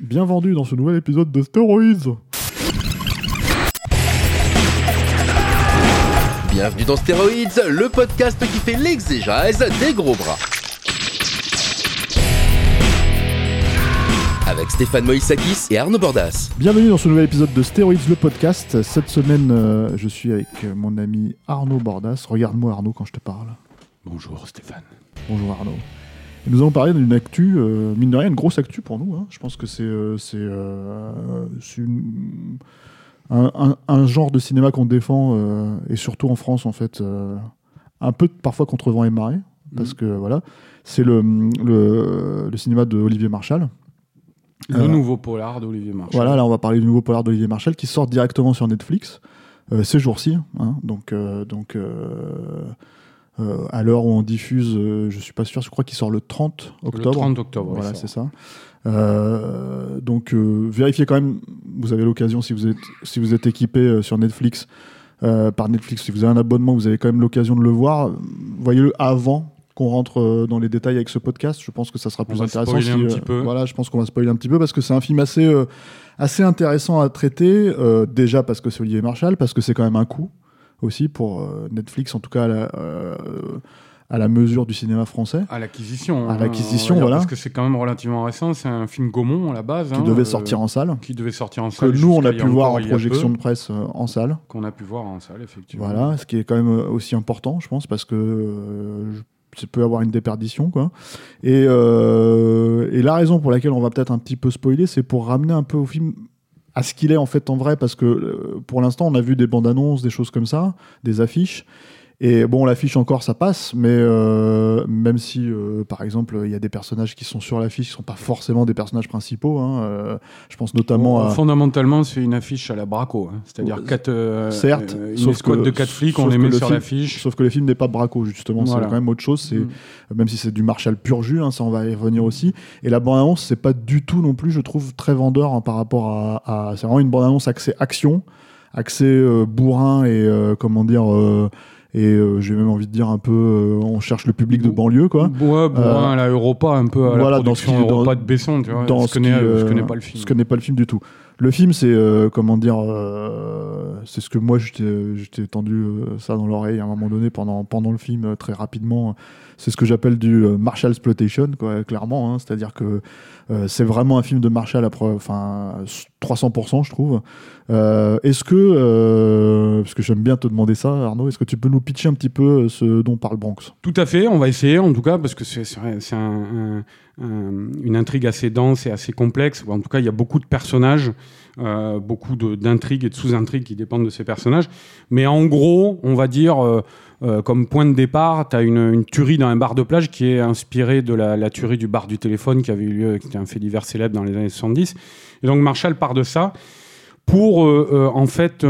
Bien vendu dans ce nouvel épisode de Steroids. Bienvenue dans Stéroïdes, le podcast qui fait l'exégèse des gros bras. Avec Stéphane Moïsakis et Arnaud Bordas. Bienvenue dans ce nouvel épisode de Steroids, le podcast. Cette semaine, euh, je suis avec euh, mon ami Arnaud Bordas. Regarde-moi Arnaud quand je te parle. bonjour Stéphane. Bonjour Arnaud. Et nous allons parler d'une actu, euh, mine de rien, une grosse actu pour nous. hein. Je pense que c'est euh, euh, un, un- un genre de cinéma qu'on défend, euh, et surtout en France, en fait, un peu parfois contre vent et marée, parce que voilà, c'est le, le, le cinéma de Olivier Marchal. Le nouveau polar d'Olivier Marchal. Voilà, là on va parler du nouveau polar d'Olivier Marchal qui sort directement sur Netflix ces jours-ci. hein. donc, donc euh, à l'heure où on diffuse, euh, je suis pas sûr, je crois qu'il sort le 30 Le octobre. 30 octobre. Voilà, il c'est ça. Euh, donc euh, vérifiez quand même, vous avez l'occasion si vous êtes, si vous êtes équipé sur Netflix, par Netflix, si vous avez un abonnement, vous avez quand même l'occasion de le voir. Voyez-le avant qu'on rentre dans les détails avec ce podcast. Je pense que ça sera plus va intéressant. spoiler un si, petit peu. Voilà, je pense qu'on va spoiler un petit peu parce que c'est un film assez, assez intéressant à traiter. déjà parce que c'est Olivier Marchal, parce que c'est quand même un coup aussi pour euh, Netflix, en tout cas à la, euh, à la mesure du cinéma français. À l'acquisition. À hein, l'acquisition, voilà. Parce que c'est quand même relativement récent. C'est un film Gaumont à la base. qui hein, devait euh, sortir en salle. Qui devait sortir en Que salle. nous, on a pu voir en projection peu, de presse en salle. Qu'on a pu voir en salle, effectivement. Voilà, ce qui est quand même aussi important, je pense, parce que ça peut avoir une déperdition, quoi. Et, euh, et la raison pour laquelle on va peut-être un petit peu spoiler, c'est pour ramener un peu au film à ce qu'il est en fait en vrai, parce que euh, pour l'instant, on a vu des bandes annonces, des choses comme ça, des affiches. Et bon, l'affiche encore, ça passe, mais euh, même si, euh, par exemple, il y a des personnages qui sont sur l'affiche qui sont pas forcément des personnages principaux, hein, euh, je pense notamment Bon, à... Fondamentalement, c'est une affiche à la Braco. hein. C'est-à-dire Ouais, quatre, euh, certes, euh, une escouade de quatre flics, on les met le sur film- l'affiche. Sauf que le film n'est pas Braco, justement. Voilà. C'est quand même autre chose. C'est Mm. même si c'est du Marshall pur jus, hein, ça on va y revenir aussi. Et la bande-annonce, c'est pas du tout non plus, je trouve, très vendeur hein, par rapport à. à- c'est vraiment une bande-annonce axée action, axée euh, bourrin et euh, comment dire. Et euh, j'ai même envie de dire un peu, euh, on cherche le public de banlieue, quoi. Ouais, bon, Euh, à la Europa, un peu à voilà, la dans ce production qui- dans- Europa de Besson, tu vois. dans je, ce connais, qui, je euh, connais pas le film. Je connais pas le film du tout. Le film, c'est comment dire, c'est ce que moi t'ai tendu ça dans l'oreille à un moment donné pendant pendant le film très rapidement. C'est ce que j'appelle du euh, Marshall exploitation, clairement. hein. C'est-à-dire que euh, c'est vraiment un film de Marshall à enfin 300%, je trouve. Euh, est-ce que, parce que j'aime bien te demander ça, Arnaud, est-ce que tu peux nous pitcher un petit peu ce dont parle Bronx? Tout à fait, on va essayer en tout cas, parce que c'est une intrigue assez dense et assez complexe. En tout cas, il y a beaucoup de personnages, euh, beaucoup d'intrigues et de sous-intrigues qui dépendent de ces personnages. Mais en gros, on va dire, euh, euh, comme point de départ, tu as une, tuerie dans un bar de plage qui est inspirée de la, tuerie du bar du téléphone qui avait eu lieu, qui était un fait divers célèbre dans les années 70. Et donc Marshall part de ça pour, en fait,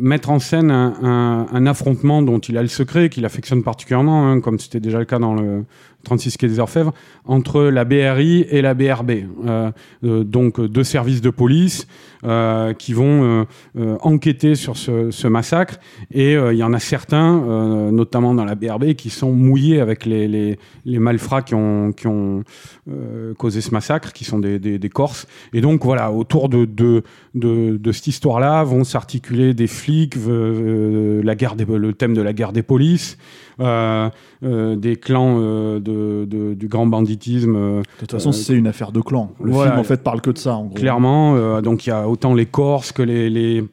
mettre en scène un, affrontement dont il a le secret, qu'il affectionne particulièrement, hein, comme c'était déjà le cas dans le 36 quai des Orfèvres, entre la BRI et la BRB. Euh, euh, donc deux services de police euh, qui vont euh, euh, enquêter sur ce, massacre. Et euh, il y en a certains, euh, notamment dans la BRB, qui sont mouillés avec les, malfrats qui ont, euh, causé ce massacre, qui sont des, Corses. Et donc voilà, autour de, cette histoire-là vont s'articuler des flics, euh, la guerre le thème de la guerre des polices, euh, euh, des clans euh, de, de- du grand banditisme. euh, De toute façon, Euh, c'est une affaire de clan. Le voilà. film, en fait, parle que de ça, en gros. Clairement, euh, donc il y a autant les Corses que les, les,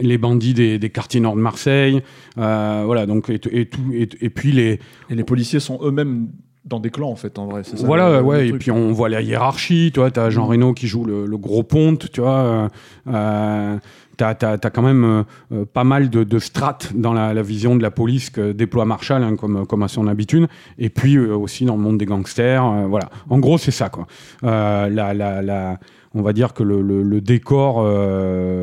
les bandits des, des quartiers nord de Marseille. euh, voilà, donc, et, et tout, et, et puis les. Et les policiers sont eux-mêmes dans des clans, en fait, en vrai. c'est ça, Voilà, le- le ouais, et puis on voit la hiérarchie, tu vois, t'as Jean Reno qui joue le, le gros ponte, tu vois, euh, euh, tu as, quand même euh, euh, pas mal de, de strates dans la, la, vision de la police que déploie Marshall, hein, comme, comme à son habitude, et puis euh, aussi dans le monde des gangsters. voilà. En gros, c'est ça. Quoi. la, la, la, on va dire que le, le, le décor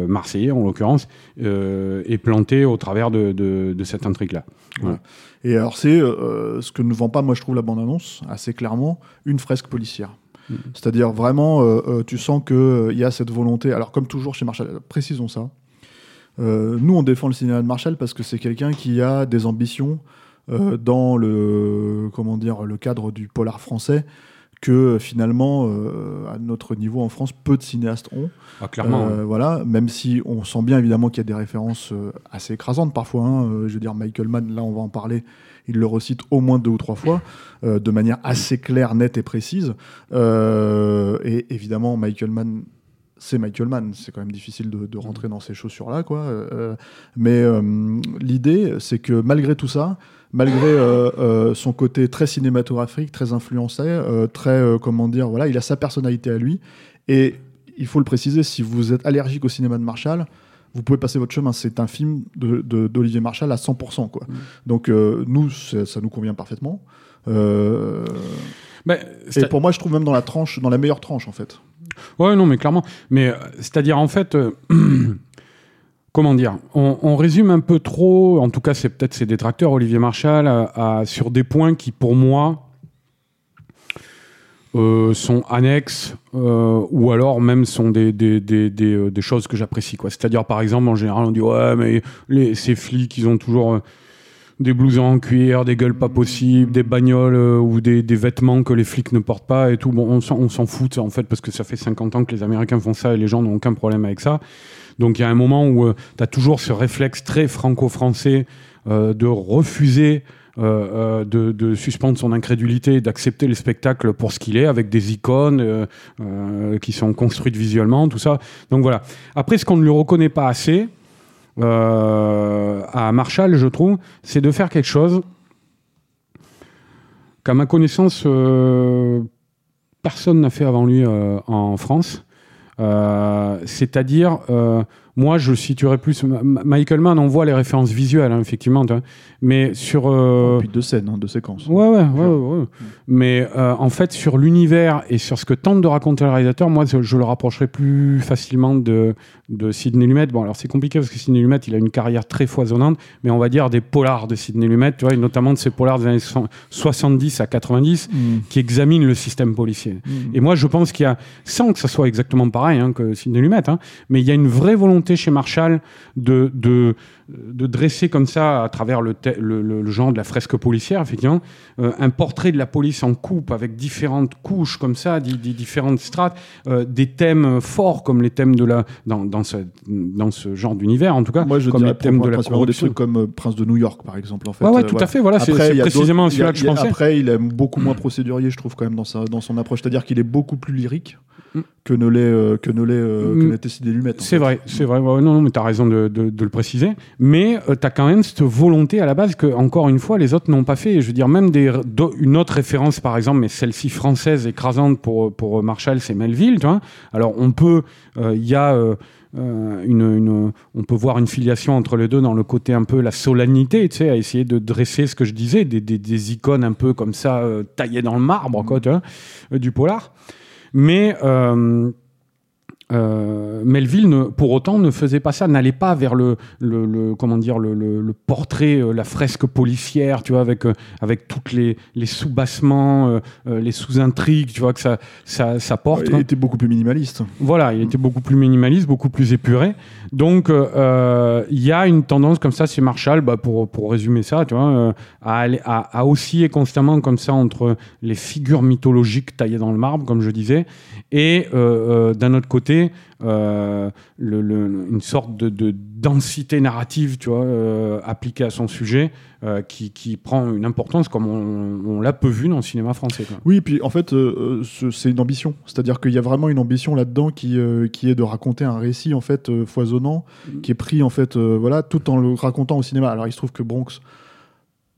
marseillais, en l'occurrence, est planté au travers de, de, de cette intrigue-là. Voilà. Et alors, c'est ce que ne vend pas, moi, je trouve, la bande-annonce, assez clairement, une fresque policière. Mm. C'est-à-dire vraiment, euh, euh, tu sens qu'il euh, y a cette volonté. Alors, comme toujours chez Marshall, précisons ça. nous, on défend le cinéma de Marshall parce que c'est quelqu'un qui a des ambitions dans le, comment dire, le cadre du polar français que finalement, à notre niveau en France, peu de cinéastes ont. Ah, clairement. Voilà, même si on sent bien évidemment qu'il y a des références assez écrasantes parfois. Hein. je veux dire, Michael Mann, là on va en parler, il le recite au moins deux ou trois fois, euh, de manière assez claire, nette et précise. Euh, et évidemment, Michael Mann c'est Michael Mann, c'est quand même difficile de, rentrer dans ces chaussures-là, quoi. Euh, mais l'idée, c'est que malgré tout ça, malgré son côté très cinématographique, très influencé, très, comment dire, voilà, il a sa personnalité à lui. Et il faut le préciser, si vous êtes allergique au cinéma de Marshall, vous pouvez passer votre chemin. C'est un film d'Olivier Marshall à 100%. Quoi. Mm. Donc, euh, nous, ça nous convient parfaitement. Euh, et pour moi, je trouve même dans la tranche, dans la meilleure tranche, en fait. Ouais, non, mais clairement. Mais euh, c'est-à-dire, en fait. comment dire? On, résume un peu trop, en tout cas c'est peut-être ses détracteurs, Olivier Marshall, sur des points qui pour moi euh, sont annexes euh, ou alors même sont des, des, des, des, euh, des choses que j'apprécie. quoi. C'est-à-dire, par exemple, en général, on dit Ouais, mais les, ces flics, ils ont toujours euh, des blousons en cuir, des gueules pas possibles, des bagnoles ou des, des, vêtements que les flics ne portent pas et tout. Bon, on s'en fout, en fait, parce que ça fait 50 ans que les Américains font ça et les gens n'ont aucun problème avec ça. Donc, il y a un moment où tu as toujours ce réflexe très franco-français de refuser euh, euh, de, suspendre son incrédulité d'accepter le spectacle pour ce qu'il est, avec des icônes euh, qui sont construites visuellement, tout ça. Donc voilà. Après, ce qu'on ne lui reconnaît pas assez à Marshall, je trouve, c'est de faire quelque chose qu'à ma connaissance, personne n'a fait avant lui en France. C'est-à-dire moi, je situerais plus. Michael Mann, on voit les références visuelles, hein, effectivement, mais sur. Euh... puis de scènes, hein, de séquences. Ouais, ouais, ouais, ouais, Mais euh, en fait, sur l'univers et sur ce que tente de raconter le réalisateur, moi, je, le rapprocherais plus facilement de, de Sidney Lumet. Bon, alors c'est compliqué parce que Sidney Lumet, il a une carrière très foisonnante, mais on va dire des polars de Sidney Lumet, tu vois, notamment de ces polars des années 70 à 90 mm. qui examinent le système policier. Mm. Et moi, je pense qu'il y a, sans que ça soit exactement pareil hein, que Sidney Lumet, hein, mais il y a une vraie volonté chez Marshall de, de, de, dresser comme ça, à travers le, le, genre de la fresque policière, effectivement, euh, un portrait de la police en coupe avec différentes couches comme ça, des, différentes strates, euh, des thèmes forts comme les thèmes de la dans, dans, ce, dans ce genre d'univers en tout cas. Moi, je comme les thèmes de la des trucs comme euh, Prince de New York, par exemple. En fait, ouais, tout à fait. Voilà, c'est précisément celui-là que je pensais. Après, il est beaucoup moins procédurier, je trouve, quand même, dans, sa, dans son approche. C'est-à-dire qu'il est beaucoup plus lyrique que ne l'est euh, que ne l'est euh, que mm. C'est vrai, c'est vrai. non, non, mais tu as raison de, de, le préciser. Mais euh, tu as quand même cette volonté à la base que, encore une fois, les autres n'ont pas fait. Je veux dire, même des, une autre référence, par exemple, mais celle-ci française écrasante pour, pour Marshall, c'est Melville. Tu vois Alors, on peut. Il y a. une, une, on peut voir une filiation entre les deux dans le côté un peu la solennité, tu sais, à essayer de dresser ce que je disais, des, des, des icônes un peu comme ça, taillées dans le marbre, quoi, tu vois, du polar. Mais euh, euh, Melville, ne, pour autant, ne faisait pas ça, n'allait pas vers le, le, comment dire, le, le, portrait, euh, la fresque policière, tu vois, avec, euh, avec toutes les, les sous-bassements, les sous-intrigues, tu vois, que ça, ça, ça porte. Il était beaucoup plus minimaliste. Voilà, il était beaucoup plus minimaliste, beaucoup plus épuré. Donc, il y a une tendance comme ça chez Marshall, bah, pour, pour résumer ça, tu vois, à, à, à osciller constamment comme ça entre les figures mythologiques taillées dans le marbre, comme je disais, et d'un autre côté, euh, le, une sorte de, densité narrative, tu vois, euh, appliquée à son sujet, euh, qui, qui, prend une importance comme on, l'a peu vu dans le cinéma français. Quoi. Oui, puis en fait, c'est une ambition. C'est-à-dire qu'il y a vraiment une ambition là-dedans qui, qui est de raconter un récit en fait foisonnant, mm. qui est pris en fait, voilà, tout en le racontant au cinéma. Alors il se trouve que Bronx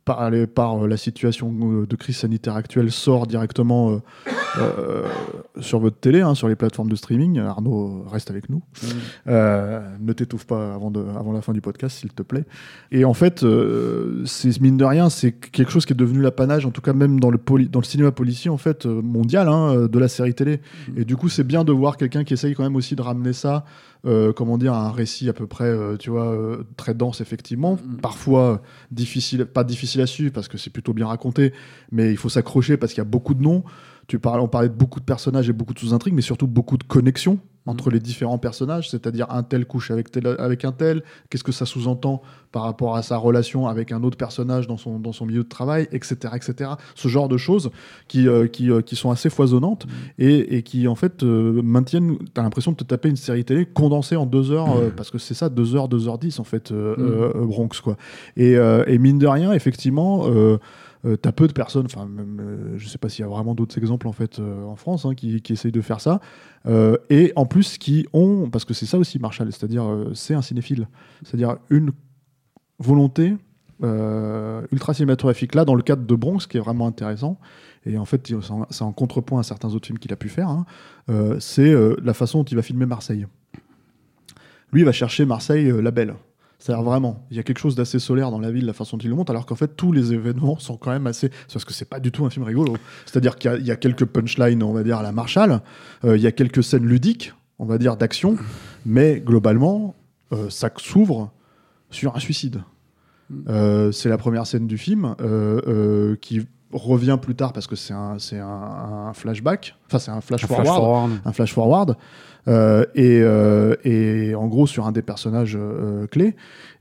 par, les- par euh, la situation euh, de crise sanitaire actuelle, sort directement euh, sur votre télé, hein, sur les plateformes de streaming. Arnaud, reste avec nous. Euh, ne t'étouffe pas avant, de, avant la fin du podcast, s'il te plaît. Et en fait, c'est mine de rien, c'est quelque chose qui est devenu l'apanage, en tout cas même dans le, poli- dans le cinéma policier en fait mondial, hein, de la série télé. Et du coup, c'est bien de voir quelqu'un qui essaye quand même aussi de ramener ça, euh, comment dire, un récit à peu près, euh, tu vois, euh, très dense effectivement, parfois euh, difficile, pas difficile à suivre parce que c'est plutôt bien raconté, mais il faut s'accrocher parce qu'il y a beaucoup de noms. Tu parles, on parlait de beaucoup de personnages et beaucoup de sous-intrigues, mais surtout beaucoup de connexions entre les différents personnages, c'est-à-dire un tel couche avec, tel, avec un tel, qu'est-ce que ça sous-entend par rapport à sa relation avec un autre personnage dans son, dans son milieu de travail, etc. etc. Ce genre de choses qui, euh, qui, euh, qui sont assez foisonnantes et, et qui en fait euh, maintiennent, tu as l'impression de te taper une série télé condensée en deux heures, euh, parce que c'est ça, deux heures, deux heures dix en fait, Bronx. Quoi. Et, et mine de rien, effectivement... Euh, euh, t'as peu de personnes, enfin, euh, je sais pas s'il y a vraiment d'autres exemples en fait euh, en France hein, qui, essayent de faire ça, Euh, et en plus qui ont, parce que c'est ça aussi Marshall, c'est-à-dire euh, c'est un cinéphile, c'est-à-dire une volonté ultra cinématographique là dans le cadre de Bronx qui est vraiment intéressant. Et en fait c'est en, contrepoint à certains autres films qu'il a pu faire hein, c'est la façon dont il va filmer Marseille. Lui il va chercher Marseille la belle c'est-à-dire vraiment, il y a quelque chose d'assez solaire dans la ville, la façon dont il le montre, alors qu'en fait tous les événements sont quand même assez. c'est Parce que c'est pas du tout un film rigolo. C'est-à-dire qu'il y a- il y, a quelques punchlines, on va dire, à la Marshall, euh, il y a quelques scènes ludiques, on va dire, d'action, mais globalement, euh, ça s'ouvre sur un suicide. Euh, c'est la première scène du film qui revient plus tard parce que c'est un, c'est un, un flashback, enfin c'est un flash Un forward, flash forward. un flash forward, et, euh, et en gros sur un des personnages euh, clés.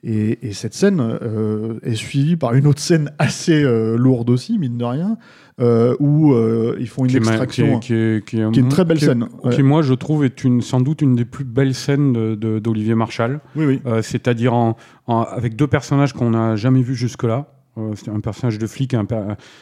Et, et cette scène euh, est suivie par une autre scène assez euh, lourde aussi, mine de rien, euh, où euh, ils font une qui extraction. qui est, qui est- qui est une très belle scène, ouais. Qui, moi, je trouve, est une, sans doute une des plus belles scènes d'Olivier Marshall. Oui, oui. Euh, C'est-à-dire en- en- avec deux personnages qu'on n'a jamais vus jusque-là. Euh, c'est un personnage de flic un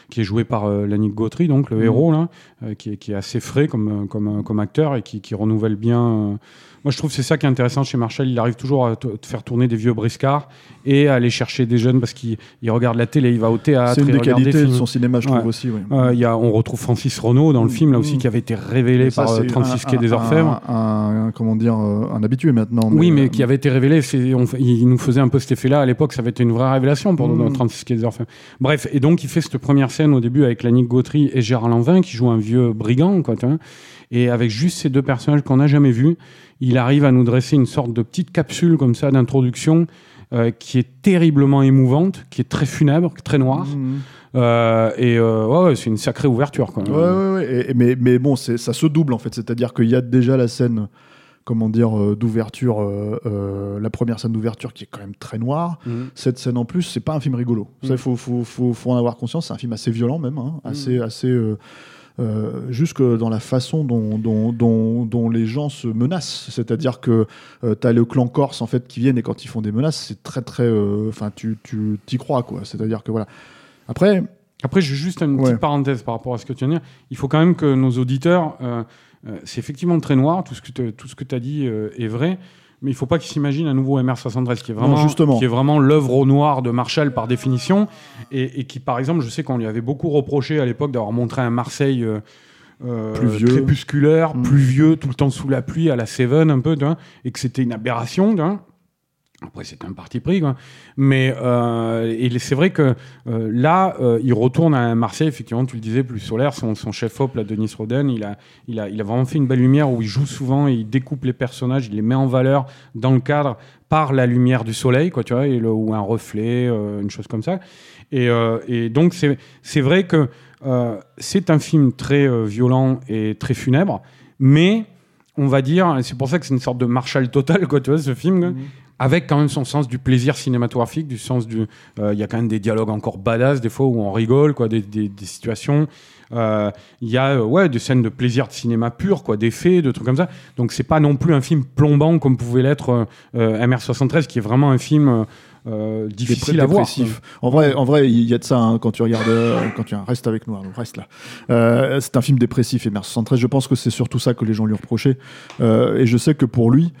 qui est joué par euh, Lannick Gautry, donc le Mhm. héros, là, euh, qui, est, qui est assez frais comme, euh, comme, comme acteur et qui, qui renouvelle bien. Moi, je trouve que c'est ça qui est intéressant chez Marshall. Il arrive toujours à te faire tourner des vieux briscards et à aller chercher des jeunes parce qu'il il regarde la télé, il va au théâtre. C'est une des qualités de son cinéma, je trouve Ouais. aussi. oui. Euh, y a, on retrouve Francis Renault dans le film là aussi Mm. qui avait été révélé Ça, par euh, c'est 36 un- quai des Orfèvres. Un, un- un- comment dire, euh, un habitué maintenant. Oui, mais euh, qui avait été révélé, on, il nous faisait un peu cet effet-là à l'époque, ça avait été une vraie révélation pour Mm. dans 36 quai des Orfèvres. Bref, et donc il fait cette première scène au début avec Lannick Gautry et Gérard Lanvin qui joue un vieux brigand, quoi, et avec juste ces deux personnages qu'on n'a jamais vus, il arrive à nous dresser une sorte de petite capsule comme ça d'introduction euh, qui est terriblement émouvante, qui est très funèbre, très noire. Mhm. Euh, et euh, ouais, ouais, c'est une sacrée ouverture. Quoi. Ouais, ouais. Et- mais, mais bon, ça se double en fait. C'est-à-dire qu'il y a déjà la scène, comment dire, euh, d'ouverture, euh, euh, la première scène d'ouverture qui est quand même très noire. Mhm. Cette scène en plus, c'est pas un film rigolo. Mhm. il faut, faut, faut, faut en avoir conscience. C'est un film assez violent même, hein, assez, assez. Euh, euh, jusque dans la façon dont, dont, dont, dont les gens se menacent. C'est-à-dire que tu as le clan corse en fait qui viennent et quand ils font des menaces, c'est très très. euh, Enfin, tu tu t'y crois quoi. C'est-à-dire que voilà. Après, Après, j'ai juste une Ouais. petite parenthèse par rapport à ce que tu viens de dire. Il faut quand même que nos auditeurs, euh, euh, c'est effectivement très noir, tout ce que tu as dit euh, est vrai, mais il faut pas qu'ils s'imaginent un nouveau MR73 qui est vraiment, Non, justement. qui est vraiment l'œuvre au noir de Marshall par définition, et, et qui, par exemple, je sais qu'on lui avait beaucoup reproché à l'époque d'avoir montré un Marseille. euh, euh, Plus vieux. crépusculaire, Mm. pluvieux, tout le temps sous la pluie, à la Seven un peu, et que c'était une aberration. Après, c'était un parti pris, quoi. Mais euh, c'est vrai que euh, là, euh, il retourne à Marseille, effectivement, tu le disais, plus solaire. Son, son chef-op, là, Denis Roden, il a, il, a, il a vraiment fait une belle lumière où il joue souvent il découpe les personnages, il les met en valeur dans le cadre par la lumière du soleil, quoi, tu vois, ou un reflet, euh, une chose comme ça. Et, euh, et donc, c'est c'est vrai que euh, c'est un film très violent et très funèbre, mais on va dire, c'est pour ça que c'est une sorte de Marshall total, quoi, tu vois, ce film, quoi, avec quand même son sens du plaisir cinématographique, du sens du. euh, Il y a quand même des dialogues encore badass, des fois où on rigole, quoi, des, des- des situations. Euh, Il y a euh, ouais, des scènes de plaisir de cinéma pur, quoi, des faits, de trucs comme ça. Donc c'est pas non plus un film plombant comme pouvait l'être euh, euh, MR73, qui est vraiment un film euh, difficile à voir. En vrai, en vrai, il y a de ça hein, quand tu regardes, euh, quand tu reste avec nous, Arnaud, reste là. Euh, c'est un film dépressif et 73 Je pense que c'est surtout ça que les gens lui reprochaient. Et je sais que pour lui,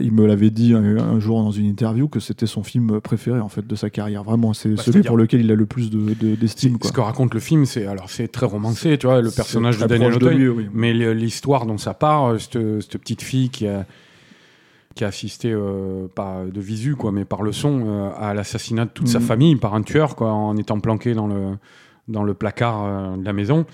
il me l'avait dit un, un jour dans une interview que c'était son film préféré en fait de sa carrière. Vraiment, c'est Bah, celui pour lequel il a le plus de- de- d'estime. Ce que raconte le film, c'est alors c'est très romancé, tu vois, le personnage de Daniel de Auteuil, lui, oui. mais l'histoire dont ça part, euh, cette, cette petite fille qui a qui a assisté euh, pas de visu quoi, mais par le son euh, à l'assassinat de toute sa Mhm. famille par un tueur quoi, en étant planqué dans le dans le placard euh, de la maison.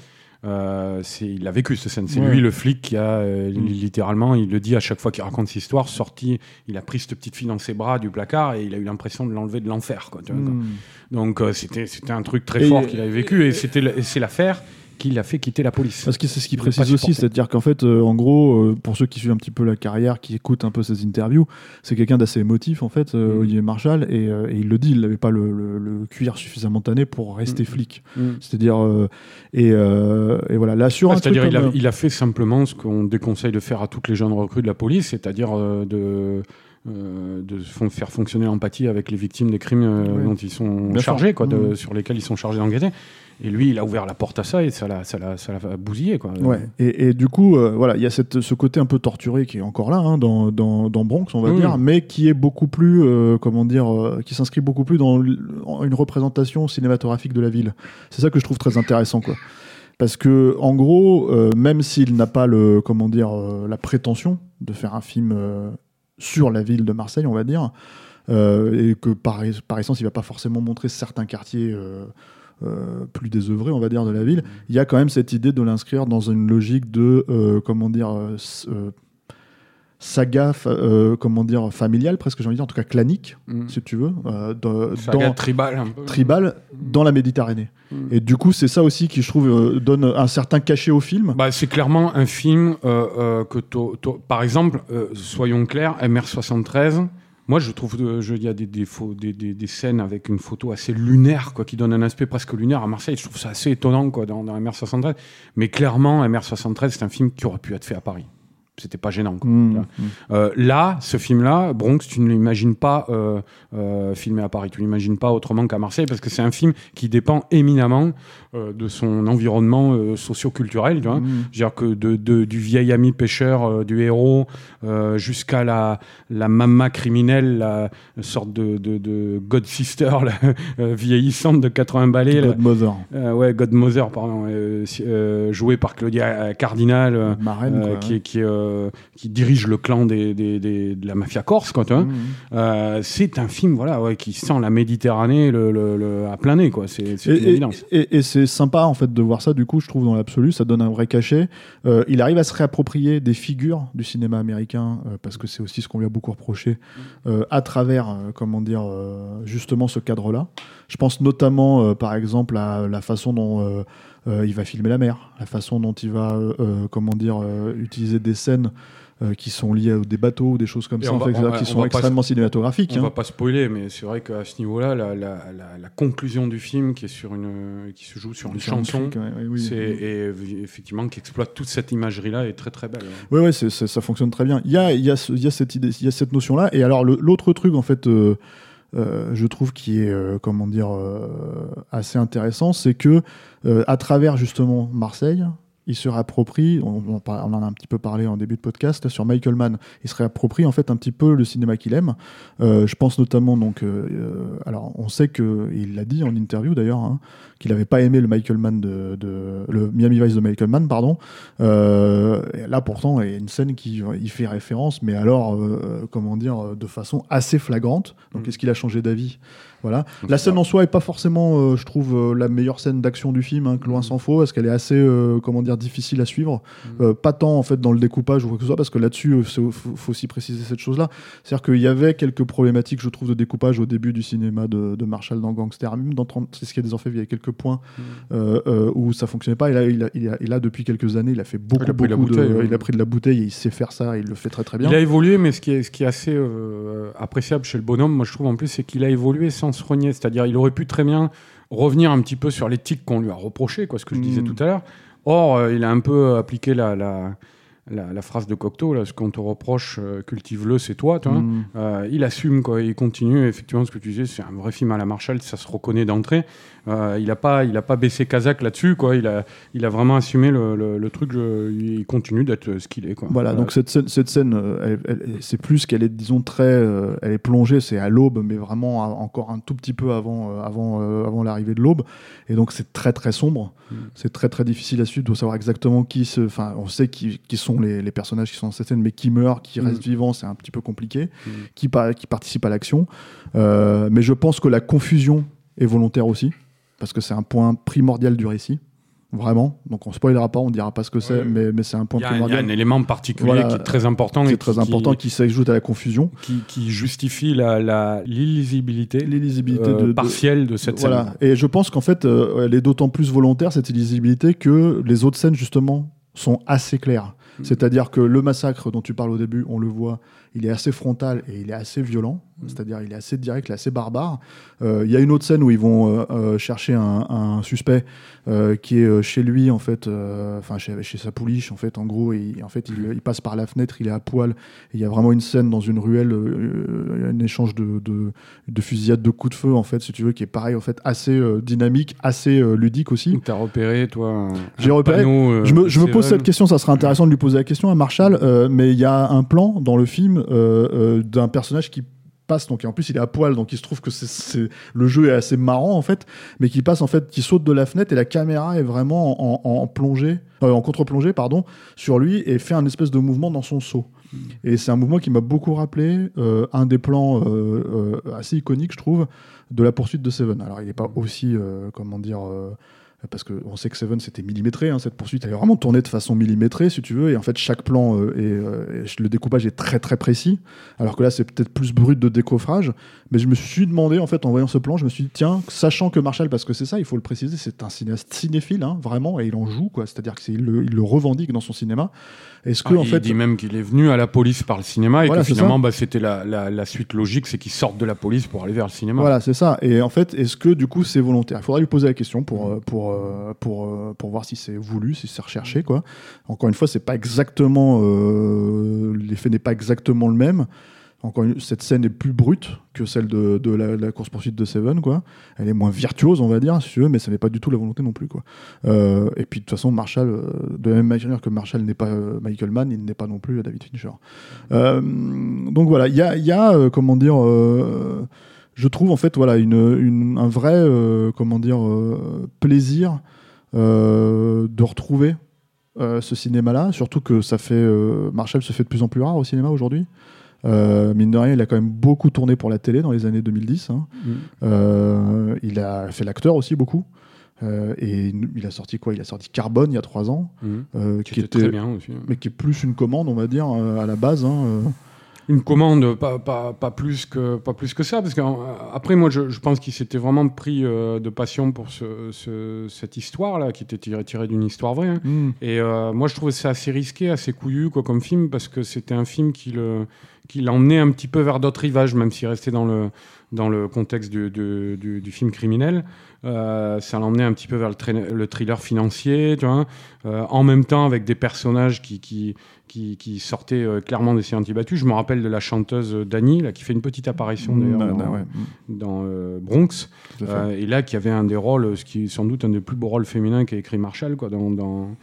Euh, c'est, il a vécu cette scène. C'est Ouais. lui le flic qui a euh, Mhm. littéralement, il le dit à chaque fois qu'il raconte cette histoire, sorti, il a pris cette petite fille dans ses bras du placard et il a eu l'impression de l'enlever de l'enfer. Mm. Donc euh, c'était c'était un truc très Et- fort qu'il avait vécu et c'était et c'est l'affaire qui l'a fait quitter la police. Parce que c'est ce qu'il précise aussi, c'est-à-dire qu'en fait, euh, en gros, euh, pour ceux qui suivent un petit peu la carrière, qui écoutent un peu ses interviews, c'est quelqu'un d'assez émotif en fait, euh, Mhm. Olivier Marshall, et, euh, et il le dit, il n'avait pas le, le- le cuir suffisamment tanné pour rester Mhm. flic. Mm. C'est-à-dire, euh, et, euh, et voilà, là sur un truc c'est-à-dire il, comme, a, il a fait simplement ce qu'on déconseille de faire à toutes les jeunes recrues de la police, c'est-à-dire euh, de euh, faire fonctionner l'empathie avec les victimes des crimes euh, Ouais. dont ils sont Bien chargés, quoi, de- Mhm. sur lesquels ils sont chargés d'enquêter. Et lui, il a ouvert la porte à ça et ça l'a, ça l'a, ça l'a bousillé, quoi. Ouais. Et, et du coup, euh, voilà, il y a cette, ce côté un peu torturé qui est encore là hein, dans, dans, dans Bronx, on va dire, mais qui est beaucoup plus, euh, comment dire, euh, qui s'inscrit beaucoup plus dans une représentation cinématographique de la ville. C'est ça que je trouve très intéressant, quoi. Parce que, en gros, même s'il n'a pas le, comment dire, la prétention de faire un film sur la ville de Marseille, on va dire, et que par, par essence, il va pas forcément montrer certains quartiers. Euh, plus désœuvrés, on va dire, de la ville, il y a quand même cette idée de l'inscrire dans une logique de, euh, comment dire, euh, saga, euh, comment dire, familiale, presque, j'ai envie de dire, en tout cas clanique, Mm. si tu veux, euh, de- Saga dans, tribal, un peu. tribal dans la Méditerranée. Mm. Et du coup, c'est ça aussi qui, je trouve, euh, donne un certain cachet au film. Bah, c'est clairement un film euh, euh, que, par exemple, euh, soyons clairs, MR73. Moi, je trouve, euh, il y a des, des, des- des scènes avec une photo assez lunaire, quoi, qui donne un aspect presque lunaire à Marseille. Je trouve ça assez étonnant, quoi, dans, dans MR73. Mais clairement, MR73, c'est un film qui aurait pu être fait à Paris. C'était pas gênant. quoi. Mm. Tu vois. Euh, là, ce film-là, Bronx, tu ne l'imagines pas euh, euh, filmé à Paris. Tu l'imagines pas autrement qu'à Marseille parce que c'est un film qui dépend éminemment de son environnement socio-culturel. Tu vois. Mm. Je veux dire que de, de- du vieil ami pêcheur du héros jusqu'à la, la mama criminelle, la sorte de, de, de God Sister vieillissante de 80 balais. Godmother, ouais, Godmother, pardon, euh, si- euh, joué par Claudia Cardinal. marraine, qui, est- qui, est, euh, qui dirige le clan des, des- des- de la mafia corse, quoi, tu vois. Mm. Euh, c'est un film, voilà, ouais, qui sent la Méditerranée le, le- le- à plein nez, quoi. C'est c'est Et, une et- et- et c'est sympa en fait de voir ça du coup je trouve dans l'absolu ça donne un vrai cachet Euh, il arrive à se réapproprier des figures du cinéma américain parce que c'est aussi ce qu'on lui a beaucoup reproché à travers comment dire justement ce cadre là je pense notamment par exemple à la façon dont il va filmer la mer la façon dont il va euh, euh, comment dire euh, utiliser des scènes euh, qui sont liées à des bateaux ou des choses comme Et ça en fait, va- qui on sont extrêmement cinématographiques On hein. va pas spoiler, mais c'est vrai qu'à ce niveau-là, la, la- la- la conclusion du film, qui est sur une, qui se joue sur une chanson, ouais, ouais, oui. effectivement qui exploite toute cette imagerie-là, est très très belle. Ouais, ouais, c'est- c'est- ça fonctionne très bien. Il y a, il y a, ce- il y a cette idée, il y a cette notion-là. Et alors, l'autre truc, en fait, euh, euh, je trouve qui est, euh, comment dire, euh, assez intéressant, c'est que à travers justement Marseille, il se réapproprie, on, on par- on en a un petit peu parlé en début de podcast, sur Michael Mann, il se réapproprie en fait un petit peu le cinéma qu'il aime. Euh, je pense notamment, donc, euh, euh, alors on sait que, il l'a dit en interview d'ailleurs, hein, qu'il n'avait pas aimé le Michael Mann de, de- le Miami Vice de Michael Mann, pardon. Euh, là pourtant, il y a une scène qui y fait référence, mais alors, comment dire, de façon assez flagrante. Donc, Mm. est-ce qu'il a changé d'avis? Voilà. Donc, La scène en soi est pas forcément, euh, je trouve, euh, la meilleure scène d'action du film, hein, que loin Mm. s'en faut, parce qu'elle est assez, euh, comment dire, difficile à suivre. Mm. Pas tant en fait dans le découpage ou quoi que ce soit, parce que là-dessus, il faut, faut aussi préciser cette chose-là. C'est-à-dire qu'il y avait quelques problématiques, je trouve, de découpage au début du cinéma de, de Marshall dans Gangster, même dans 30 c'est ce qui a des enfants, il y a quelques points Mm. où ça fonctionnait pas. Et là, il a, il a- et là, depuis quelques années, il a fait beaucoup, Il a beaucoup de, bouteille, il a pris de la bouteille et il sait faire ça. Et il le fait très très bien. Il a évolué, mais ce qui est, ce qui est assez appréciable chez le bonhomme, moi je trouve en plus, c'est qu'il a évolué sans se renier. C'est-à-dire, il aurait pu très bien revenir un petit peu sur l'éthique qu'on lui a reproché, quoi, ce que je disais Mm. tout à l'heure. Or, euh, il a un peu appliqué la, la, la, la phrase de Cocteau, là, ce qu'on te reproche, euh, cultive-le, c'est toi. tu vois. Mm. Euh, il assume, quoi, il continue. Effectivement, ce que tu disais, c'est un vrai film à la Marshall, ça se reconnaît d'entrée. Euh, il n'a pas, il a pas baissé Kazakh là-dessus, quoi. Il a, il a vraiment assumé le, le- le truc. je- il continue d'être ce qu'il est, quoi. Voilà, donc cette scène, cette scène c'est plus qu'elle est, disons, très. elle est plongée, c'est à l'aube, mais vraiment à- encore un tout petit peu avant, avant, avant l'arrivée de l'aube. Et donc c'est très très sombre. Mm. C'est très très difficile à suivre de savoir exactement qui se. Enfin, on sait qui, qui sont les, les personnages qui sont dans cette scène, mais qui meurt, qui Mm. reste vivant, c'est un petit peu compliqué. Mm. Qui, pa- qui participe à l'action. Euh, mais je pense que la confusion est volontaire aussi, parce que c'est un point primordial du récit. Vraiment. Donc on spoilera pas, on dira pas ce que c'est, Ouais. mais, mais c'est un point a, il y a primordial. un élément particulier Voilà. qui est très important. qui- très qui- important qui s'ajoute à la confusion. qui, qui justifie la- l'illisibilité euh, partielle de cette scène. Et je pense qu'en fait, euh, elle est d'autant plus volontaire, cette illisibilité, que les autres scènes, justement, sont assez claires. C'est-à-dire que le massacre dont tu parles au début, on le voit, il est assez frontal et il est assez violent. Mm. C'est-à-dire il est assez direct, il est assez barbare. Euh, Il y a une autre scène où ils vont euh, euh, chercher un, un suspect euh, qui est chez lui, en fait, enfin chez, chez sa pouliche, en fait, en gros, et, en fait, il, il passe par la fenêtre, il est à poil. Il y a vraiment une scène dans une ruelle, un échange de, de, de coups de feu, en fait, si tu veux, qui est pareil, en fait, assez dynamique, assez ludique aussi. Tu as repéré, toi J'ai repéré. panneau, Je me, je me pose cette question, ça serait intéressant de lui poser la question à Marshall, euh, mais il y a un plan dans le film d'un personnage qui passe, donc et en plus il est à poil, donc il se trouve que c'est- le jeu est assez marrant en fait, mais qui passe en fait, qui saute de la fenêtre et la caméra est vraiment en, en- en plongée, euh, en contre-plongée pardon, sur lui et fait un espèce de mouvement dans son saut. Et c'est un mouvement qui m'a beaucoup rappelé euh, un des plans euh, euh, assez iconiques, je trouve, de la poursuite de Seven. Alors il n'est pas aussi, euh, comment dire. Euh, parce qu'on sait que Seven c'était millimétré, hein, cette poursuite. Elle est vraiment tournée de façon millimétrée si tu veux, et en fait chaque plan euh, est, euh, est- le découpage est très très précis, alors que là c'est peut-être plus brut de décoffrage, mais je me suis demandé en fait en voyant ce plan, je me suis dit tiens, sachant que Marshall, parce que c'est ça, il faut le préciser, c'est un cinéaste cinéphile, hein, vraiment, et il en joue, quoi, c'est-à-dire qu'il le, il le revendique dans son cinéma, est-ce que Ah, en il fait... dit même qu'il est venu à la police par le cinéma et Voilà, que finalement bah, c'était la, la- la suite logique, c'est qu'il sorte de la police pour aller vers le cinéma. Voilà, c'est ça. Et en fait, est-ce que du coup c'est volontaire? Il faudra lui poser la question pour, euh, pour, euh, pour, euh, pour voir si c'est voulu, si c'est recherché. Quoi. Encore une fois, c'est pas exactement. euh, L'effet n'est pas exactement le même. Encore une, cette scène est plus brute que celle de, de la, la course-poursuite de Seven. Quoi. Elle est moins virtuose, on va dire, si tu veux, mais ça n'est pas du tout la volonté non plus. Quoi. Euh, et puis de toute façon, Marshall, de la même manière que Marshall n'est pas Michael Mann, il n'est pas non plus David Fincher. Euh, donc voilà, il y a, il y a, euh, comment dire. Je trouve en fait voilà une, une- un vrai euh, comment dire euh, plaisir euh, de retrouver ce cinéma-là, surtout que ça fait Marshall se fait de plus en plus rare au cinéma aujourd'hui. Mine de rien, il a quand même beaucoup tourné pour la télé dans les années 2010. hein. Mm. Il a fait l'acteur aussi beaucoup. Euh, et il a sorti quoi? Il a sorti Carbone il y a trois ans, euh, Qui était très bien aussi. mais qui est plus une commande, on va dire, euh, à la base. hein. Une commande, pas, pas, pas, plus que, pas plus que ça, parce qu'après, moi, je, je pense qu'il s'était vraiment pris euh, de passion pour ce, ce- cette histoire-là, qui était tirée, tirée d'une histoire vraie. hein. Mm. Et euh, moi, je trouvais ça assez risqué, assez couillu quoi, comme film, parce que c'était un film qui le- qui l'emmenait un petit peu vers d'autres rivages, même s'il restait dans le, dans le contexte du, du- du- du film criminel. Euh, ça l'emmenait un petit peu vers le, thriller financier, tu vois, euh, en même temps avec des personnages qui, qui, qui, qui sortaient euh, clairement des sentiers battus. Je me rappelle de la chanteuse Dani, là, qui fait une petite apparition d'ailleurs Bah, dans, bah, ouais, dans, Bronx. et là, qui avait un des rôles, ce qui est sans doute un des plus beaux rôles féminins qu'a écrit Marshall quoi, dans, dans,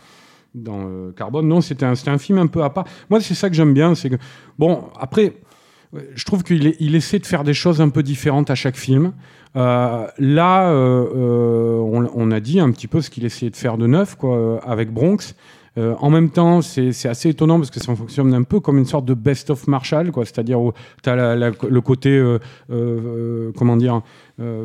dans euh, Carbone. Non, c'était un, un film un peu à part. Moi, c'est ça que j'aime bien. C'est que, bon, après, je trouve qu'il essaie de faire des choses un peu différentes à chaque film. Euh, là, euh, euh, on, a dit un petit peu ce qu'il essayait de faire de neuf quoi, avec Bronx. En même temps, c'est assez étonnant parce que ça fonctionne un peu comme une sorte de best-of Marshall, quoi. C'est-à-dire où tu as le côté, comment dire,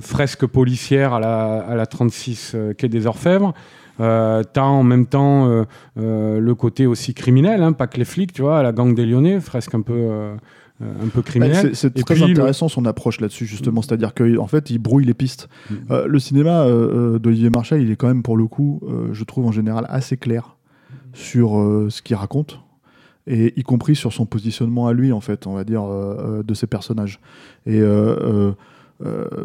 fresque policière à la, à la 36 euh, quai des Orfèvres. Euh, t'as en même temps le côté aussi criminel, hein, pas que les flics, tu vois, à la gang des Lyonnais, fresque un peu, un peu Bah, criminel. c'est- très puis, le- intéressant son approche là-dessus justement, c'est-à-dire qu'en fait il brouille les pistes. Mm. Euh, le cinéma euh, euh, d'Olivier Marchal, il est quand même pour le coup, euh, je trouve en général assez clair sur euh, ce qu'il raconte et y compris sur son positionnement à lui en fait, on va dire euh, euh, de ses personnages. Et euh, euh, euh,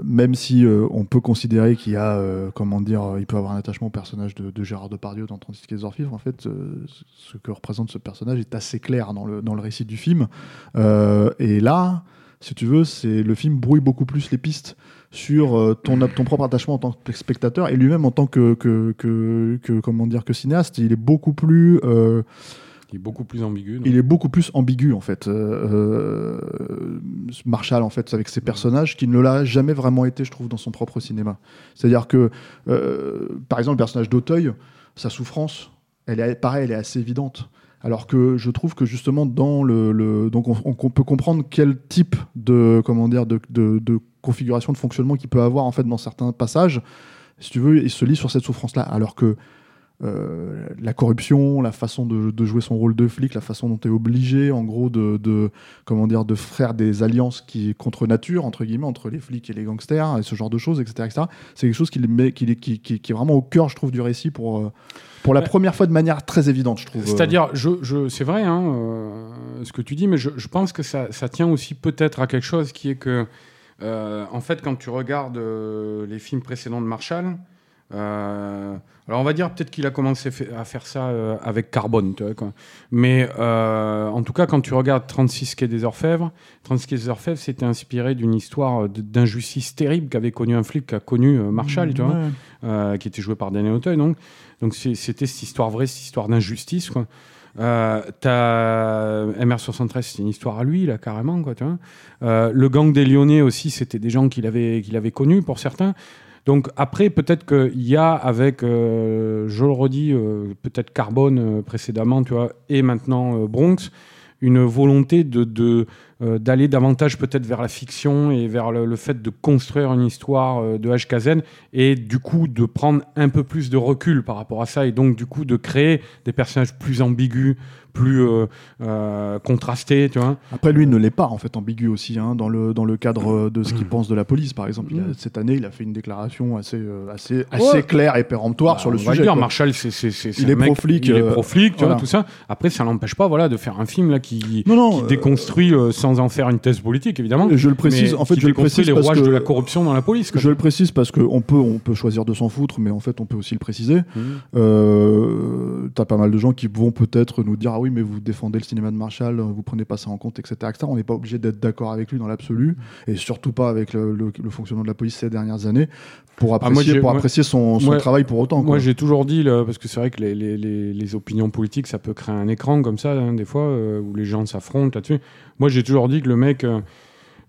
même si euh, on peut considérer qu'il y a, euh, comment dire, il peut avoir un attachement au personnage de, Gérard Depardieu dans 36 quais d'Orfivre, en fait, euh, ce que représente ce personnage est assez clair dans le, dans le récit du film. Euh, et là, si tu veux, c'est le film brouille beaucoup plus les pistes sur euh, ton, ton propre attachement en tant que spectateur et lui-même en tant que, que, que, que, comment dire, que cinéaste. Il est beaucoup plus. euh, qui est beaucoup plus ambigu. donc. il est beaucoup plus ambigu en fait. Euh, euh, Marshall en fait avec ses personnages qui ne l'a jamais vraiment été, je trouve, dans son propre cinéma. C'est-à-dire que, euh, par exemple, le personnage d'Auteuil, sa souffrance, elle est pareil, elle est assez évidente. Alors que je trouve que justement dans le, le- donc on, on peut comprendre quel type de comment dire de, de- de configuration de fonctionnement qu'il peut avoir en fait dans certains passages. Si tu veux, il se lit sur cette souffrance-là. Alors que euh, la corruption, la façon de, de jouer son rôle de flic, la façon dont tu es obligé, en gros, de, de- comment dire, de faire des alliances qui contre nature, entre guillemets, entre les flics et les gangsters, et ce genre de choses, etc., etc. C'est quelque chose qui, les met, qui, les- qui, qui- qui est vraiment au cœur, je trouve, du récit pour, euh, pour la Ouais. première fois de manière très évidente, je trouve. C'est-à-dire, je, je, c'est vrai hein, euh, ce que tu dis, mais je, je pense que ça, ça tient aussi peut-être à quelque chose qui est que, euh, en fait, quand tu regardes euh, les films précédents de Marshall, euh, alors on va dire peut-être qu'il a commencé à faire ça euh, avec Carbone, tu vois, quoi. mais euh, en tout cas, quand tu regardes 36 Quai des Orfèvres, 36 Quai des Orfèvres, c'était inspiré d'une histoire d'injustice terrible qu'avait connu un flic qui a connu Marshall, tu vois Ouais. qui était joué par Daniel Auteuil. Donc, c'était cette histoire vraie, cette histoire d'injustice. Quoi. Euh, t'as MR73, c'est une histoire à lui, là, carrément. Quoi, tu vois. Euh, le gang des Lyonnais aussi, c'était des gens qu'il avait, qu'il avait connus pour certains. Donc après, peut-être qu'il y a avec, euh, je le redis, euh, peut-être Carbone euh, précédemment, tu vois, et maintenant Bronx, une volonté de, d'aller davantage peut-être vers la fiction et vers le, le fait de construire une histoire de HKZ et du coup de prendre un peu plus de recul par rapport à ça et donc du coup de créer des personnages plus ambigus, plus euh, euh, contrastés, tu vois. Après, lui, il ne l'est pas, en fait, ambigu aussi, hein, dans, le, dans le cadre euh, de Mm. ce qu'il pense de la police, par exemple. Il a- cette année, il a fait une déclaration assez, euh, assez, assez Ouais. claire et péremptoire sur le Bah, On va sujet. dire, quoi. Marshall, c'est, c'est, c'est, c'est Il un est mec- pro-flic, Il est euh, pro-flic, tu voilà. vois, tout ça. Après, ça n'empêche pas, voilà, de faire un film là qui, Non, non, qui euh, déconstruit euh, sans en faire une thèse politique, évidemment. Je le précise, en fait, je le précise les parce rouages que- de la corruption dans la police. quoi. Je le précise parce qu'on peut, on peut choisir de s'en foutre, mais en fait, on peut aussi le préciser. Mhm. Euh, T'as pas mal de gens qui vont peut-être nous dire Ah oui, mais vous défendez le cinéma de Marshall, vous prenez pas ça en compte, etc. etc. On n'est pas obligé d'être d'accord avec lui dans l'absolu, et surtout pas avec le, le- le fonctionnement de la police ces dernières années, pour Ah, moi, apprécier, pour son, son moi- travail pour autant. Moi, j'ai toujours dit, là, parce que c'est vrai que les, les- les- les opinions politiques, ça peut créer un écran comme ça, hein, des fois, euh, où les gens s'affrontent là-dessus. Moi, j'ai toujours dit que le mec, euh,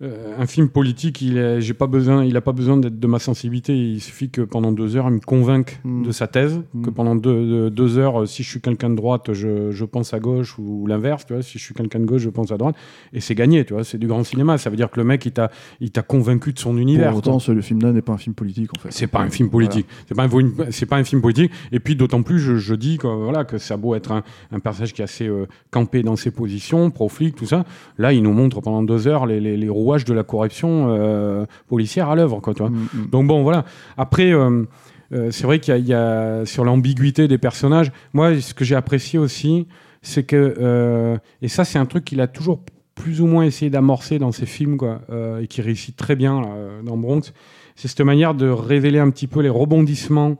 euh, un film politique, il n'a pas besoin, il a pas besoin d'être de ma sensibilité. Il suffit que pendant deux heures, il me convainque Mm. de sa thèse, que Mm. pendant deux, heures, si je suis quelqu'un de droite, je, je pense à gauche, ou l'inverse, tu vois, si je suis quelqu'un de gauche, je pense à droite. Et c'est gagné, tu vois, c'est du grand cinéma. Ça veut dire que le mec, il t'a il t'a convaincu de son univers. Pour autant, ce le film-là n'est pas un film politique, en fait. C'est pas un film politique. C'est pas un, vo- c'est pas un film politique. Et puis d'autant plus, je, je dis que voilà que ça a beau être un, un personnage qui est assez euh, campé dans ses positions, pro-flic, tout ça. Là, il nous montre pendant deux heures les, les- les rouages de la corruption euh, policière à l'œuvre, quoi. Tu vois. Mm, mm. Donc bon, voilà. Après. euh, euh, c'est vrai qu'il y a, il y a- sur l'ambiguïté des personnages. Moi, ce que j'ai apprécié aussi, c'est que et ça, c'est un truc qu'il a toujours plus ou moins essayé d'amorcer dans ses films, quoi, et qui réussit très bien là, dans Bronx. C'est cette manière de révéler un petit peu les rebondissements,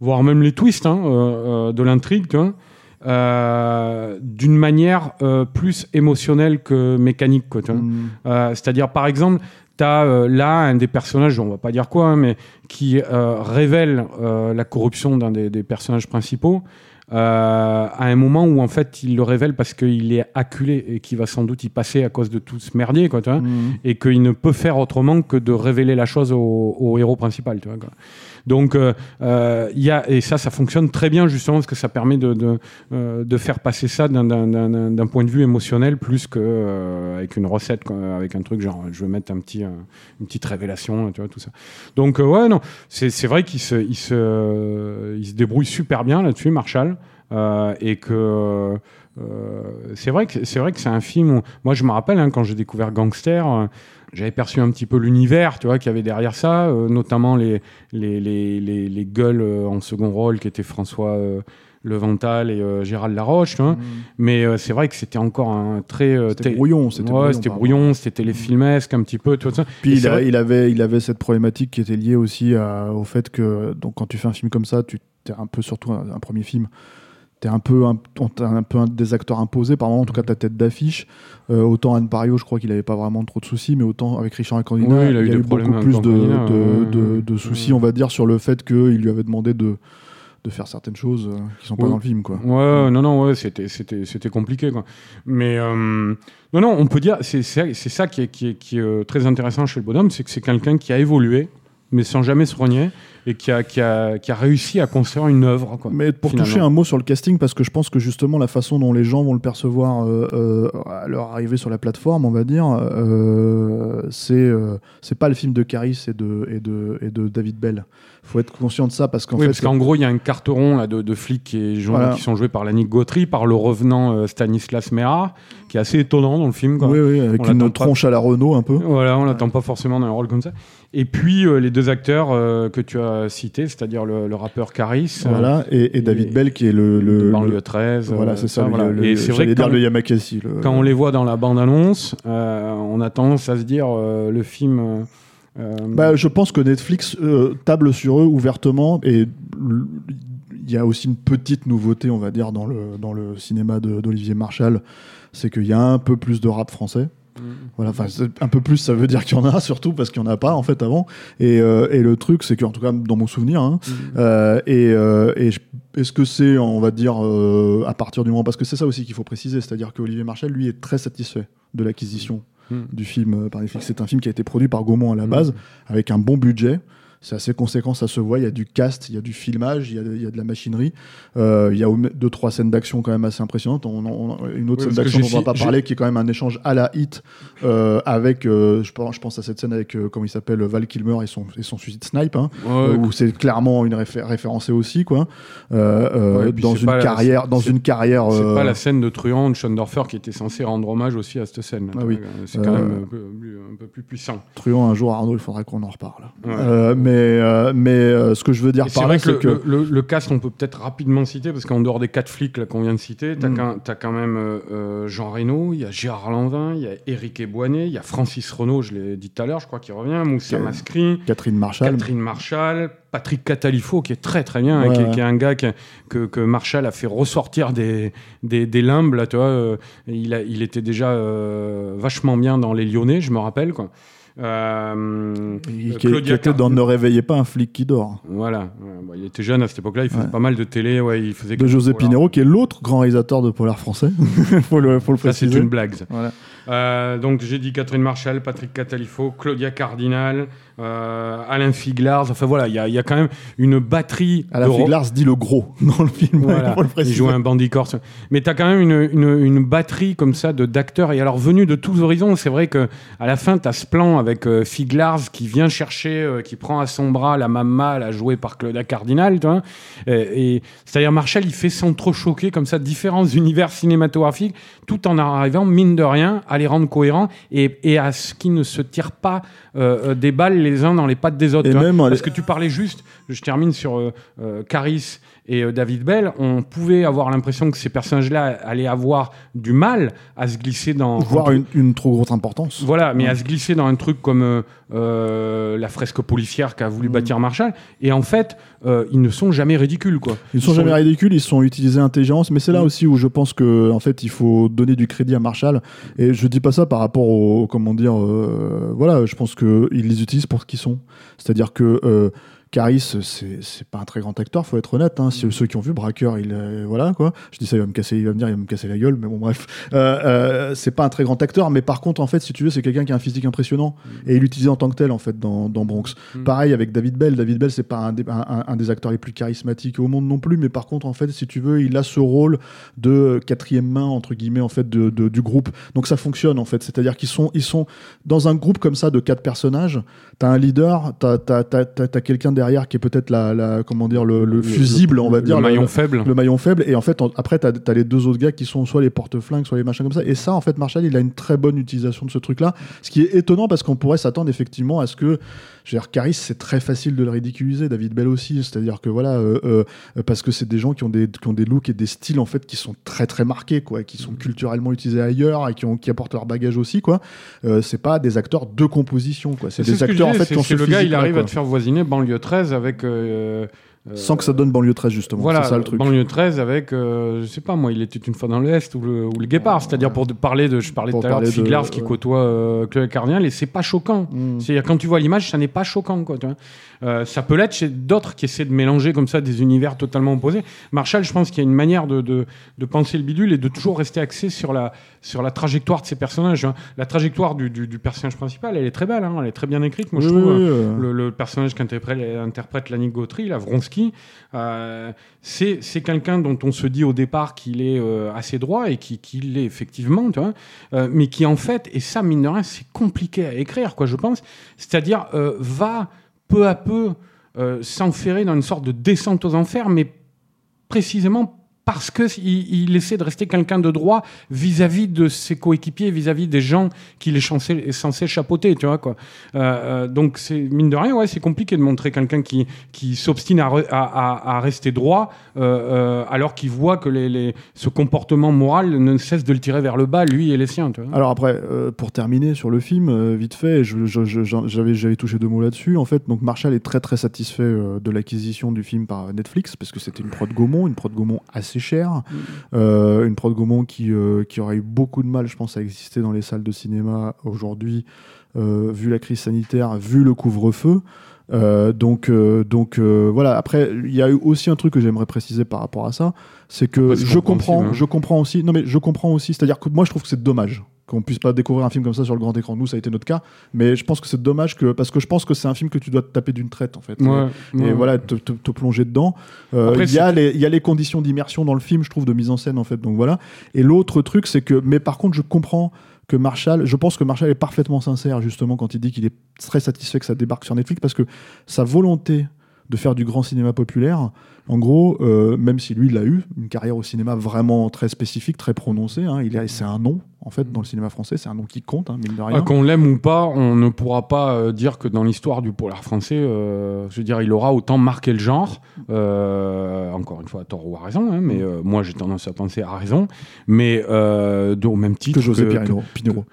voire même les twists hein, de l'intrigue, tu vois, euh, d'une manière euh, plus émotionnelle que mécanique. Mm. Euh, C'est-à-dire, par exemple, tu as là un des personnages, on va pas dire quoi, hein, mais qui révèle la corruption d'un des, des personnages principaux. à un moment où en fait il le révèle parce qu'il est acculé et qu'il va sans doute y passer à cause de tout ce merdier quoi, tu vois, Mm. et qu'il ne peut faire autrement que de révéler la chose au, au héros principal tu vois, quoi. Donc euh, euh, il y a et ça ça fonctionne très bien justement parce que ça permet de, de, euh, faire passer ça d'un- point de vue émotionnel plus que euh, avec une recette avec un truc genre je vais mettre un petit une petite révélation tu vois tout ça. Donc ouais non c'est vrai qu'il se il se il se débrouille super bien là-dessus Marshall et que c'est vrai que c'est vrai que c'est un film où, moi je me rappelle hein, quand j'ai découvert Gangster euh, j'avais perçu un petit peu l'univers tu vois qu'il y avait derrière ça euh, notamment les les, les, les, les gueules euh, en second rôle qui étaient François euh, Le Vental et euh, Gérald Laroche, tu vois. mais euh, c'est vrai que c'était encore un très. euh, C'était brouillon, c'était Ouais, brouillon c'était téléfilmesque un petit peu, ça. Puis il, a- avait, il avait cette problématique qui était liée aussi à- au fait que donc quand tu fais un film comme ça, tu es un peu surtout un, un premier film. T'es un peu un, un peu un des acteurs imposés par moment, en tout cas ta tête d'affiche. Euh, autant Anne Pario, je crois qu'il avait pas vraiment trop de soucis, mais autant avec Richard Candina, Oui, il a eu beaucoup plus de, de, ouais, de- ouais, de ouais. soucis, on va dire, sur le fait qu'il lui avait demandé de, de faire certaines choses euh, qui sont pas Oui. dans le film, quoi. Ouais, non, non, ouais, c'était, c'était, c'était compliqué, quoi. Mais euh, non, non, on peut dire, c'est, c'est, c'est ça qui est, qui est, qui est euh, très intéressant chez le bonhomme, c'est que c'est quelqu'un qui a évolué, mais sans jamais se renier, et qui a, qui a, qui a réussi à construire une œuvre, quoi. Mais pour finalement. toucher un mot sur le casting, parce que je pense que justement la façon dont les gens vont le percevoir euh, euh, à leur arrivée sur la plateforme, on va dire, euh, c'est euh, c'est pas le film de Caris et de, et de, et de David Bell. Faut être conscient de ça parce qu'en oui, fait. parce qu'en gros, il y a un carteron là, de, de flics qui, est joué- Voilà. qui sont joués par Lannick Gautry, par le revenant euh, Stanislas Mera, qui est assez étonnant dans le film. Quoi. Oui, oui, avec On une pas. tronche à la Renault un peu. Voilà, on l'attend pas forcément dans un rôle comme ça. Et puis euh, les deux acteurs euh, que tu as cités, c'est-à-dire le, le rappeur Caris, euh, Voilà, et, et David et- Bell qui est le. le, banlieue le- 13. voilà, c'est ça. le- voilà. le- Et c'est vrai que dire quand, le Yamakasi. le- quand on les voit dans la bande-annonce, euh, on a tendance à se dire euh, le film. Euh, Bah, je pense que Netflix euh, table sur eux ouvertement et il y a aussi une petite nouveauté, on va dire, dans le, dans le cinéma d'Olivier Marshall, c'est qu'il y a un peu plus de rap français. Voilà, enfin, c'est- un peu plus, ça veut dire qu'il y en a, surtout parce qu'il n'y en a pas en fait avant. Et, euh, et le truc, c'est qu'en tout cas, dans mon souvenir, hein, euh, et, euh, est-ce que c'est, on va dire, à partir du moment, parce que c'est ça aussi qu'il faut préciser, c'est-à-dire que Olivier Marshall, lui, est très satisfait de l'acquisition Mm. du film euh, par Netflix. C'est un film qui a été produit par Gaumont à la Mm. base, avec un bon budget. C'est assez conséquent, ça se voit. Il y a du cast, il y a du filmage, il y a, il y a de la machinerie. Euh, il y a deux, trois scènes d'action quand même assez impressionnantes. On, on- une autre Oui, scène d'action dont on va fi- pas parler, qui est quand même un échange à la hit euh, avec, euh, je, pense, je pense à cette scène avec, comment il s'appelle, Val Kilmer et son, et son suicide snipe, hein, ouais, où c'est clairement une réfé- référencé aussi, quoi. Ouais, dans une pas la- carrière, dans une carrière. C'est pas la scène de Truand de Schoendorfer qui était censée rendre hommage aussi à cette scène. Ah oui. C'est quand même un peu, plus- un peu plus puissant. Truand un jour, Arnaud, il faudrait qu'on en reparle. Ouais. Mais euh, mais euh, ce que je veux dire Et C'est par là, vrai que, c'est le, le- le cast, on peut peut-être rapidement citer, parce qu'en dehors des quatre flics qu'on vient de citer, t'as Mm. quand, même euh, Jean Reno, il y a Gérard Lanvin, il y a Éric Eboinet, il y a Francis Renaud, je l'ai dit tout à l'heure, je crois qu'il revient, Moussa Ok. Mascri, Catherine Marshall. Catherine Marshall, Patrick Catalifo, qui est très très bien, hein, qui, est- ouais. qui est un gars que, que, que Marshall a fait ressortir des, des, des limbes, là, tu vois. il, a, il était déjà vachement bien dans Les Lyonnais, je me rappelle, quoi. Euh, qui, qui Claudia était dans Ne réveillez pas un flic qui dort. Voilà, bon, il était jeune à cette époque-là, il faisait Ouais. pas mal de télé, ouais, il faisait De José Pinero, qui est l'autre grand réalisateur de polar français. faut, le, faut le Ça, c'est une blague. Voilà. Euh, donc, j'ai dit Catherine Marshall, Patrick Catalifo, Claudia Cardinal, euh, Alain Figlars. Enfin, voilà, il y, a- il y a quand même une batterie. Alain Figlars dit le gros dans le film. Voilà, le il joue un bandit corse. Mais tu as quand même une, une, une batterie comme ça de d'acteurs. Et alors, venus de tous horizons, c'est vrai que à la fin, tu as ce plan avec euh, Figlars qui vient chercher, euh, qui prend à son bras la mamma, là, jouée par Claudia Cardinal. Tu vois et, et- C'est-à-dire, Marshall, il fait sans trop choquer comme ça différents univers cinématographiques, tout en arrivant, mine de rien, à les rendre cohérents et, et à ce qu'ils ne se tirent pas des balles les uns dans les pattes des autres. Et même, Parce allez- que tu parlais juste, je termine sur euh, euh, Caris et euh, David Bell, on pouvait avoir l'impression que ces personnages-là allaient avoir du mal à se glisser dans... Voire une, une trop grosse importance. Voilà, mais à se glisser dans un truc comme euh, euh, la fresque policière qu'a Mm. voulu bâtir Marshall. Et en fait, euh, ils ne sont jamais ridicules, quoi. Ils sont jamais ridicules, ils sont utilisés intelligence, mais c'est là Mm. aussi où je pense que en fait il faut donner du crédit à Marshall. Et je dis pas ça par rapport au comment dire, euh, voilà, je pense que ils les utilisent pour ce qu'ils sont. C'est-à-dire que Caris, c'est pas un très grand acteur, faut être honnête. Hein. Si- Ceux qui ont vu Braqueur, il euh, voilà quoi. Je dis ça, il va me casser, il va me dire, il va me casser la gueule, mais bon bref, euh, euh, c'est pas un très grand acteur, mais par contre en fait, si tu veux, c'est quelqu'un qui a un physique impressionnant et il l'utilisait en tant que tel en fait dans, dans Bronx. Mm. Pareil avec David Bell. David Bell, c'est pas un des, un- un- un des acteurs les plus charismatiques au monde non plus, mais par contre en fait, si tu veux, il a ce rôle de quatrième main entre guillemets en fait de, de- du groupe. Donc ça fonctionne en fait, c'est-à-dire qu'ils sont ils sont dans un groupe comme ça de quatre personnages. T'as un leader, t'as t'as- t'as quelqu'un derrière qui est peut-être la, la comment dire le, le fusible, on va le dire maillon le- faible. le maillon faible. Et en fait après t'as as les deux autres gars qui sont soit les porte-flingues soit les machins comme ça. Et ça en fait Marshall il a une très bonne utilisation de ce truc là ce qui est étonnant parce qu'on pourrait s'attendre effectivement à ce que dire, Caris, c'est très facile de le ridiculiser, David Bell aussi, c'est-à-dire que voilà, euh, euh, parce que c'est des gens qui ont des, qui ont des looks et des styles en fait qui sont très très marqués, quoi, qui sont culturellement utilisés ailleurs et qui, ont, qui apportent leur bagage aussi, quoi. Euh, c'est pas des acteurs de composition, quoi. C'est des ce acteurs en fait qui ont le gars, il arrive quoi. à te faire voisiner banlieue 13 avec. Euh, sans que ça donne banlieue 13 justement. Voilà, c'est ça le truc. banlieue 13 avec, euh, je sais pas moi, il était une fois dans l'Est ou le, ou le Guépard, c'est-à-dire pour de- parler de, je parlais tout à l'heure de Figlars qui ouais. côtoie euh, Chloé Cardinal et c'est pas choquant. Mm. C'est-à-dire quand tu vois l'image, ça n'est pas choquant quoi. Tu vois. Euh, ça peut l'être chez d'autres qui essaient de mélanger comme ça des univers totalement opposés. Marshall, je pense qu'il y a une manière de, de, de penser le bidule et de toujours rester axé sur la, sur la trajectoire de ces personnages. hein. La trajectoire du, du, du personnage principal, elle est très belle, hein, elle est très bien écrite. Moi, je trouve. oui, euh, le personnage qu'interprète interprète Lanny Gautry, la Vronsky, euh, c'est quelqu'un dont on se dit au départ qu'il est euh, assez droit et qui, qui l'est effectivement, euh, mais qui en fait, et ça mine de rien, c'est compliqué à écrire, quoi, je pense, c'est-à-dire va peu à peu s'enferrer dans une sorte de descente aux enfers, mais précisément parce que il, essaie de rester quelqu'un de droit vis-à-vis de ses coéquipiers, vis-à-vis des gens qu'il est censé, chapeauter, tu vois quoi. Euh, euh, donc mine de rien, ouais, c'est compliqué de montrer quelqu'un qui, qui s'obstine à, re- à, à- à rester droit, euh, alors qu'il voit que ce comportement moral ne cesse de le tirer vers le bas, lui et les siens. Alors après, pour terminer sur le film, vite fait, j'avais touché deux mots là-dessus. En fait, donc Marshall est très très satisfait de l'acquisition du film par Netflix parce que c'était une prod Gaumont, une prod Gaumont assez chère, Euh, une prod Gaumont qui euh, qui aurait eu beaucoup de mal, je pense, à exister dans les salles de cinéma aujourd'hui, euh, vu la crise sanitaire, vu le couvre-feu. Donc, donc voilà. Après, il y a eu aussi un truc que j'aimerais préciser par rapport à ça, c'est que Ouais, je comprends, hein. je comprends aussi. Non, mais je comprends aussi. C'est-à-dire que moi, je trouve que c'est dommage qu'on puisse pas découvrir un film comme ça sur le grand écran. Nous, ça a été notre cas, mais je pense que c'est dommage que parce que je pense que c'est un film que tu dois te taper d'une traite en fait. Ouais, Et ouais. voilà, te, te- te plonger dedans. Euh, Il y, a les- il y a les conditions d'immersion dans le film, je trouve, de mise en scène en fait. Donc voilà. Et l'autre truc, c'est que, mais par contre, je comprends que Marshall, je pense que Marshall est parfaitement sincère justement quand il dit qu'il est très satisfait que ça débarque sur Netflix parce que sa volonté de faire du grand cinéma populaire, en gros, euh, même si lui, il a eu une carrière au cinéma vraiment très spécifique, très prononcée, hein, il c'est un nom en fait dans le cinéma français, c'est un nom qui compte, hein, mine de rien. Ah, qu'on l'aime ou pas, on ne pourra pas euh, dire que dans l'histoire du polar français, euh, je veux dire, il aura autant marqué le genre. euh, encore une fois, à tort ou à raison, hein, mais moi j'ai tendance à penser à raison. Mais au même titre que José que- Pirino, Pinero.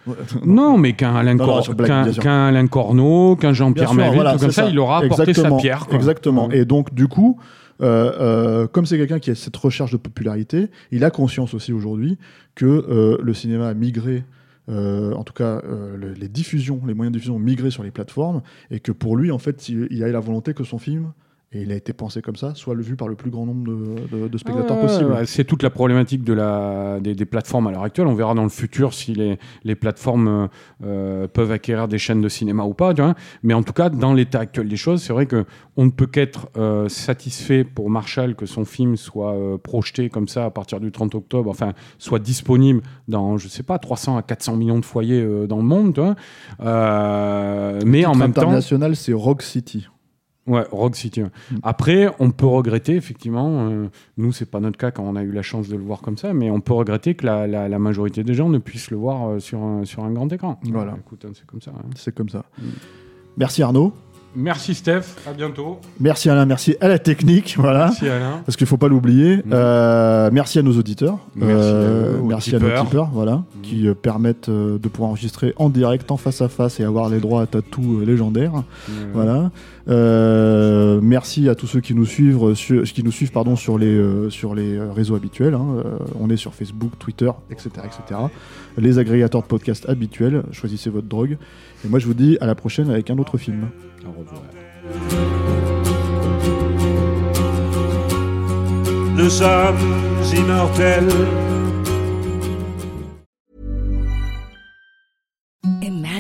Non, mais qu'un Alain, Non, Cor- Black, Corneau, qu'un Jean-Pierre Merville, voilà, tout comme ça, il aura apporté sa pierre. quoi. Exactement. Et donc, du coup, comme c'est quelqu'un qui a cette recherche de popularité, il a conscience aussi aujourd'hui que euh, le cinéma a migré. euh, en tout cas, euh, le- les diffusions, les moyens de diffusion ont migré sur les plateformes, et que pour lui, en fait, il, a la volonté que son film, et il a été pensé comme ça, soit le vu par le plus grand nombre de, de- de spectateurs possible. C'est toute la problématique de la, des, des plateformes à l'heure actuelle. On verra dans le futur si les, les plateformes euh, peuvent acquérir des chaînes de cinéma ou pas. tu vois. Mais en tout cas, dans l'état actuel des choses, c'est vrai que on ne peut qu'être euh, satisfait pour Marshall que son film soit euh, projeté comme ça à partir du 30 octobre, enfin, soit disponible dans, je sais pas, 300 à 400 millions de foyers dans le monde. tu vois. Mais en même temps, international, c'est Rock City. Ouais, Rock City. ouais. Mm. Après, on peut regretter, effectivement, euh, nous, c'est pas notre cas quand on a eu la chance de le voir comme ça, mais on peut regretter que la, la- la majorité des gens ne puissent le voir euh, sur, un, sur un grand écran. Voilà. Écoute, hein, c'est comme ça. hein. C'est comme ça. Mm. Merci Arnaud. Merci Steph, à bientôt. Merci Alain. Merci à la technique. Voilà. Merci Alain. Parce qu'il faut pas l'oublier. Euh, merci à nos auditeurs. Merci à Euh, merci à nos tipeurs. tipeurs, voilà, Mhm. qui euh, permettent euh, de pouvoir enregistrer en direct, en face à face et avoir les droits à tatou euh, légendaires. Euh, Voilà. Euh, merci à tous ceux qui nous suivent, euh, sur, qui nous suivent pardon, sur les, euh, sur les euh, réseaux habituels. hein. Euh, on est sur Facebook, Twitter, etc., etc. Les agrégateurs de podcasts habituels. Choisissez votre drogue. Et moi, je vous dis à la prochaine avec un autre film. Nous sommes immortels.